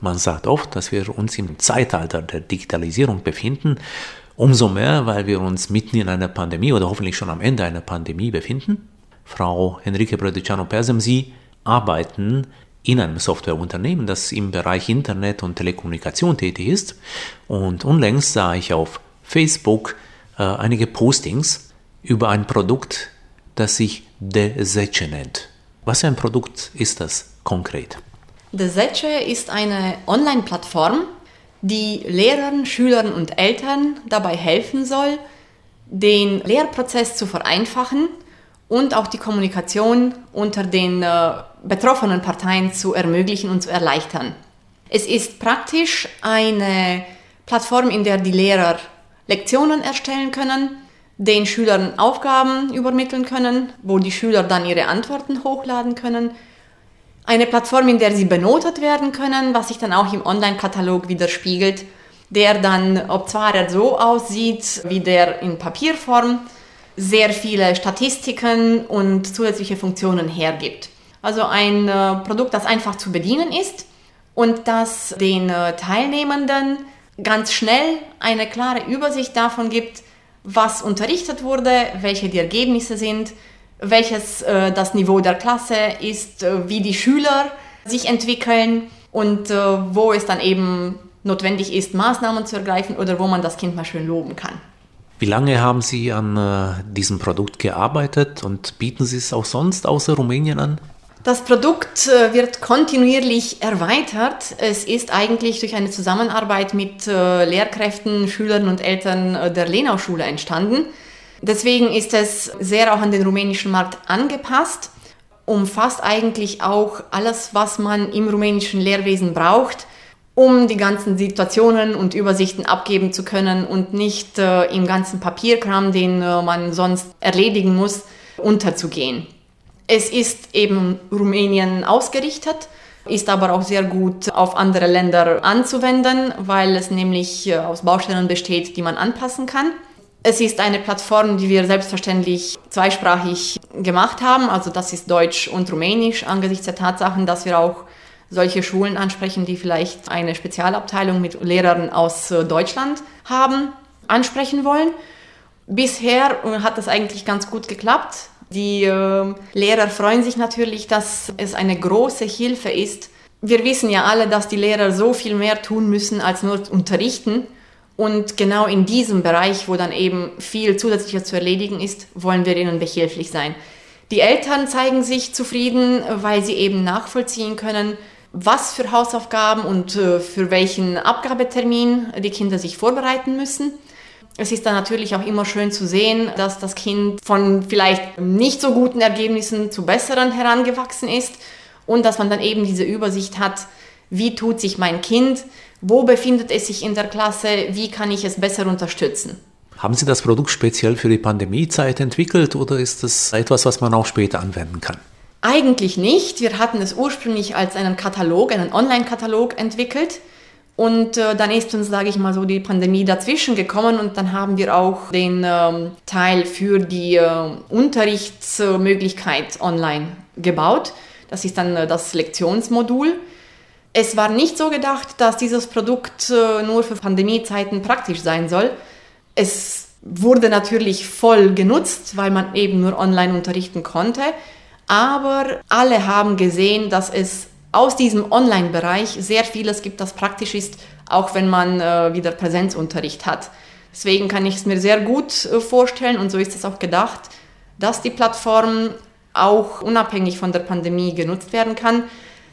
Man sagt oft, dass wir uns im Zeitalter der Digitalisierung befinden. Umso mehr, weil wir uns mitten in einer Pandemie oder hoffentlich schon am Ende einer Pandemie befinden. Frau Enrique Brodiciano-Persem, Sie arbeiten in einem Softwareunternehmen, das im Bereich Internet und Telekommunikation tätig ist. Und unlängst sah ich auf Facebook äh, einige Postings über ein Produkt, das sich Deseche nennt. Was für ein Produkt ist das konkret? Deseche ist eine Online-Plattform, die Lehrern, Schülern und Eltern dabei helfen soll, den Lehrprozess zu vereinfachen und auch die Kommunikation unter den äh, betroffenen Parteien zu ermöglichen und zu erleichtern. Es ist praktisch eine Plattform, in der die Lehrer Lektionen erstellen können, den Schülern Aufgaben übermitteln können, wo die Schüler dann ihre Antworten hochladen können. Eine Plattform, in der sie benotet werden können, was sich dann auch im Online-Katalog widerspiegelt, der dann, ob zwar er so aussieht wie der in Papierform, sehr viele Statistiken und zusätzliche Funktionen hergibt. Also ein äh, Produkt, das einfach zu bedienen ist und das den äh, Teilnehmenden ganz schnell eine klare Übersicht davon gibt, was unterrichtet wurde, welche die Ergebnisse sind, welches äh, das Niveau der Klasse ist, äh, wie die Schüler sich entwickeln und äh, wo es dann eben notwendig ist, Maßnahmen zu ergreifen oder wo man das Kind mal schön loben kann. Wie lange haben Sie an äh, diesem Produkt gearbeitet und bieten Sie es auch sonst außer Rumänien an? Das Produkt äh, wird kontinuierlich erweitert. Es ist eigentlich durch eine Zusammenarbeit mit äh, Lehrkräften, Schülern und Eltern der Lenau-Schule entstanden. Deswegen ist es sehr auch an den rumänischen Markt angepasst, umfasst eigentlich auch alles, was man im rumänischen Lehrwesen braucht, um die ganzen Situationen und Übersichten abgeben zu können und nicht äh, im ganzen Papierkram, den äh, man sonst erledigen muss, unterzugehen. Es ist eben Rumänien ausgerichtet, ist aber auch sehr gut auf andere Länder anzuwenden, weil es nämlich äh, aus Baustellen besteht, die man anpassen kann. Es ist eine Plattform, die wir selbstverständlich zweisprachig gemacht haben, also das ist Deutsch und Rumänisch angesichts der Tatsachen, dass wir auch solche Schulen ansprechen, die vielleicht eine Spezialabteilung mit Lehrern aus äh, Deutschland haben, ansprechen wollen. Bisher äh, hat das eigentlich ganz gut geklappt. Die äh, Lehrer freuen sich natürlich, dass es eine große Hilfe ist. Wir wissen ja alle, dass die Lehrer so viel mehr tun müssen als nur unterrichten. Und genau in diesem Bereich, wo dann eben viel zusätzlicher zu erledigen ist, wollen wir ihnen behilflich sein. Die Eltern zeigen sich zufrieden, weil sie eben nachvollziehen können, was für Hausaufgaben und äh, für welchen Abgabetermin die Kinder sich vorbereiten müssen. Es ist dann natürlich auch immer schön zu sehen, dass das Kind von vielleicht nicht so guten Ergebnissen zu besseren herangewachsen ist und dass man dann eben diese Übersicht hat, wie tut sich mein Kind, wo befindet es sich in der Klasse, wie kann ich es besser unterstützen. Haben Sie das Produkt speziell für die Pandemiezeit entwickelt oder ist das etwas, was man auch später anwenden kann? Eigentlich nicht. Wir hatten es ursprünglich als einen Katalog, einen Online-Katalog entwickelt und äh, dann ist uns, sage ich mal so, die Pandemie dazwischen gekommen und dann haben wir auch den ähm, Teil für die äh, Unterrichtsmöglichkeit online gebaut. Das ist dann äh, das Lektionsmodul. Es war nicht so gedacht, dass dieses Produkt äh, nur für Pandemiezeiten praktisch sein soll. Es wurde natürlich voll genutzt, weil man eben nur online unterrichten konnte. Aber alle haben gesehen, dass es aus diesem Online-Bereich sehr vieles gibt, das praktisch ist, auch wenn man äh, wieder Präsenzunterricht hat. Deswegen kann ich es mir sehr gut äh, vorstellen und so ist es auch gedacht, dass die Plattform auch unabhängig von der Pandemie genutzt werden kann.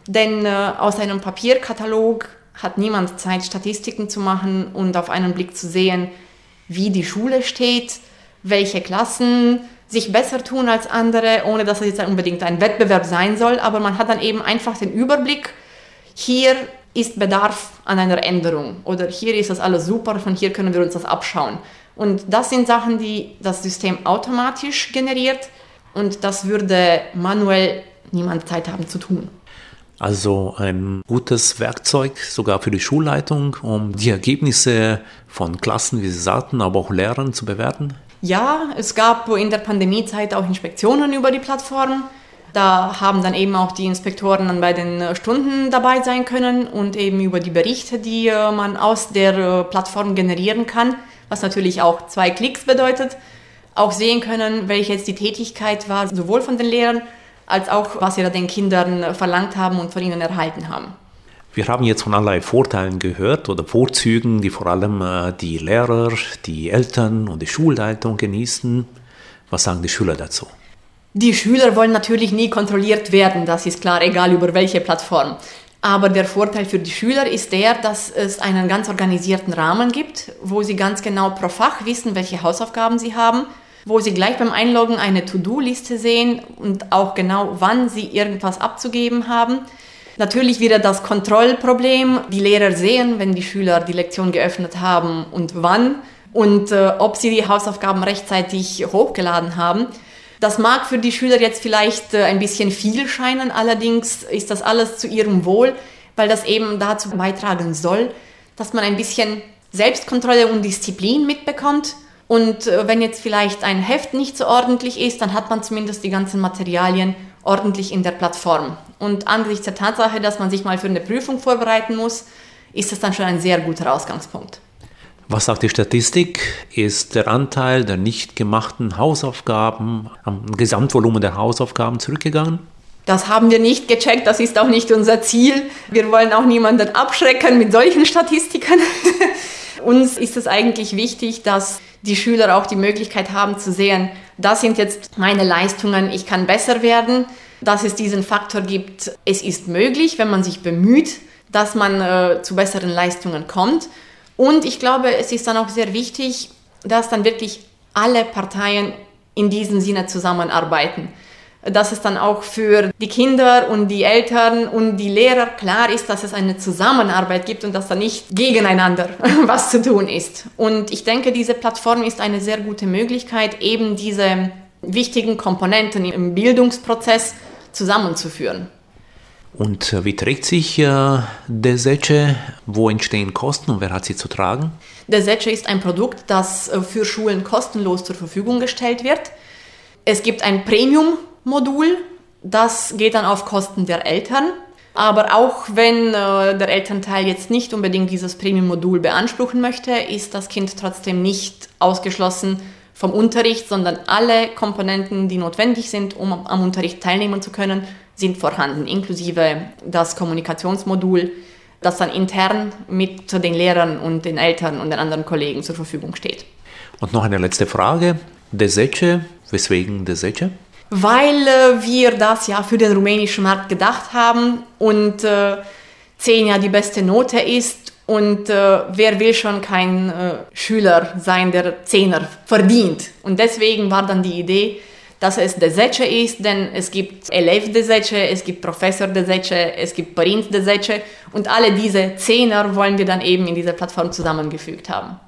Denn äh, aus einem Papierkatalog hat niemand Zeit, Statistiken zu machen und auf einen Blick zu sehen, wie die Schule steht, welche Klassen sich besser tun als andere, ohne dass es jetzt unbedingt ein Wettbewerb sein soll, aber man hat dann eben einfach den Überblick, hier ist Bedarf an einer Änderung oder hier ist das alles super, von hier können wir uns das abschauen. Und das sind Sachen, die das System automatisch generiert und das würde manuell niemand Zeit haben zu tun. Also ein gutes Werkzeug sogar für die Schulleitung, um die Ergebnisse von Klassen, wie Sie sagten, aber auch Lehrern zu bewerten? Ja, es gab in der Pandemiezeit auch Inspektionen über die Plattform. Da haben dann eben auch die Inspektoren dann bei den Stunden dabei sein können und eben über die Berichte, die äh, man aus der äh, Plattform generieren kann, was natürlich auch zwei Klicks bedeutet, auch sehen können, welche jetzt die Tätigkeit war, sowohl von den Lehrern als auch, was sie da den Kindern verlangt haben und von ihnen erhalten haben. Wir haben jetzt von allerlei Vorteilen gehört oder Vorzügen, die vor allem äh, die Lehrer, die Eltern und die Schulleitung genießen. Was sagen die Schüler dazu? Die Schüler wollen natürlich nie kontrolliert werden, das ist klar, egal über welche Plattform. Aber der Vorteil für die Schüler ist der, dass es einen ganz organisierten Rahmen gibt, wo sie ganz genau pro Fach wissen, welche Hausaufgaben sie haben, wo sie gleich beim Einloggen eine To-Do-Liste sehen und auch genau, wann sie irgendwas abzugeben haben. Natürlich wieder das Kontrollproblem. Die Lehrer sehen, wenn die Schüler die Lektion geöffnet haben und wann und äh, ob sie die Hausaufgaben rechtzeitig hochgeladen haben. Das mag für die Schüler jetzt vielleicht äh, ein bisschen viel scheinen, allerdings ist das alles zu ihrem Wohl, weil das eben dazu beitragen soll, dass man ein bisschen Selbstkontrolle und Disziplin mitbekommt. Und äh, wenn jetzt vielleicht ein Heft nicht so ordentlich ist, dann hat man zumindest die ganzen Materialien ordentlich in der Plattform. Und angesichts der Tatsache, dass man sich mal für eine Prüfung vorbereiten muss, ist das dann schon ein sehr guter Ausgangspunkt. Was sagt die Statistik? Ist der Anteil der nicht gemachten Hausaufgaben am Gesamtvolumen der Hausaufgaben zurückgegangen? Das haben wir nicht gecheckt, das ist auch nicht unser Ziel. Wir wollen auch niemanden abschrecken mit solchen Statistiken. Uns ist es eigentlich wichtig, dass die Schüler auch die Möglichkeit haben zu sehen, das sind jetzt meine Leistungen, ich kann besser werden, dass es diesen Faktor gibt, es ist möglich, wenn man sich bemüht, dass man äh, zu besseren Leistungen kommt. Und ich glaube, es ist dann auch sehr wichtig, dass dann wirklich alle Parteien in diesem Sinne zusammenarbeiten. Dass es dann auch für die Kinder und die Eltern und die Lehrer klar ist, dass es eine Zusammenarbeit gibt und dass da nicht gegeneinander was zu tun ist. Und ich denke, diese Plattform ist eine sehr gute Möglichkeit, eben diese wichtigen Komponenten im Bildungsprozess zusammenzuführen. Und äh, wie trägt sich äh, der Seche? Wo entstehen Kosten und wer hat sie zu tragen? Der Seche ist ein Produkt, das äh, für Schulen kostenlos zur Verfügung gestellt wird. Es gibt ein Premium-Modul, das geht dann auf Kosten der Eltern. Aber auch wenn äh, der Elternteil jetzt nicht unbedingt dieses Premium-Modul beanspruchen möchte, ist das Kind trotzdem nicht ausgeschlossen vom Unterricht, sondern alle Komponenten, die notwendig sind, um am Unterricht teilnehmen zu können, sind vorhanden, inklusive das Kommunikationsmodul, das dann intern mit den Lehrern und den Eltern und den anderen Kollegen zur Verfügung steht. Und noch eine letzte Frage. Desece, weswegen Desece? Weil äh, wir das ja für den rumänischen Markt gedacht haben und äh, 10 ja die beste Note ist und äh, wer will schon kein äh, Schüler sein, der Zehner verdient. Und deswegen war dann die Idee, dass es Deseche ist, denn es gibt Elev Deseche, es gibt Professor Deseche, es gibt Parint Deseche und alle diese Zehner wollen wir dann eben in dieser Plattform zusammengefügt haben.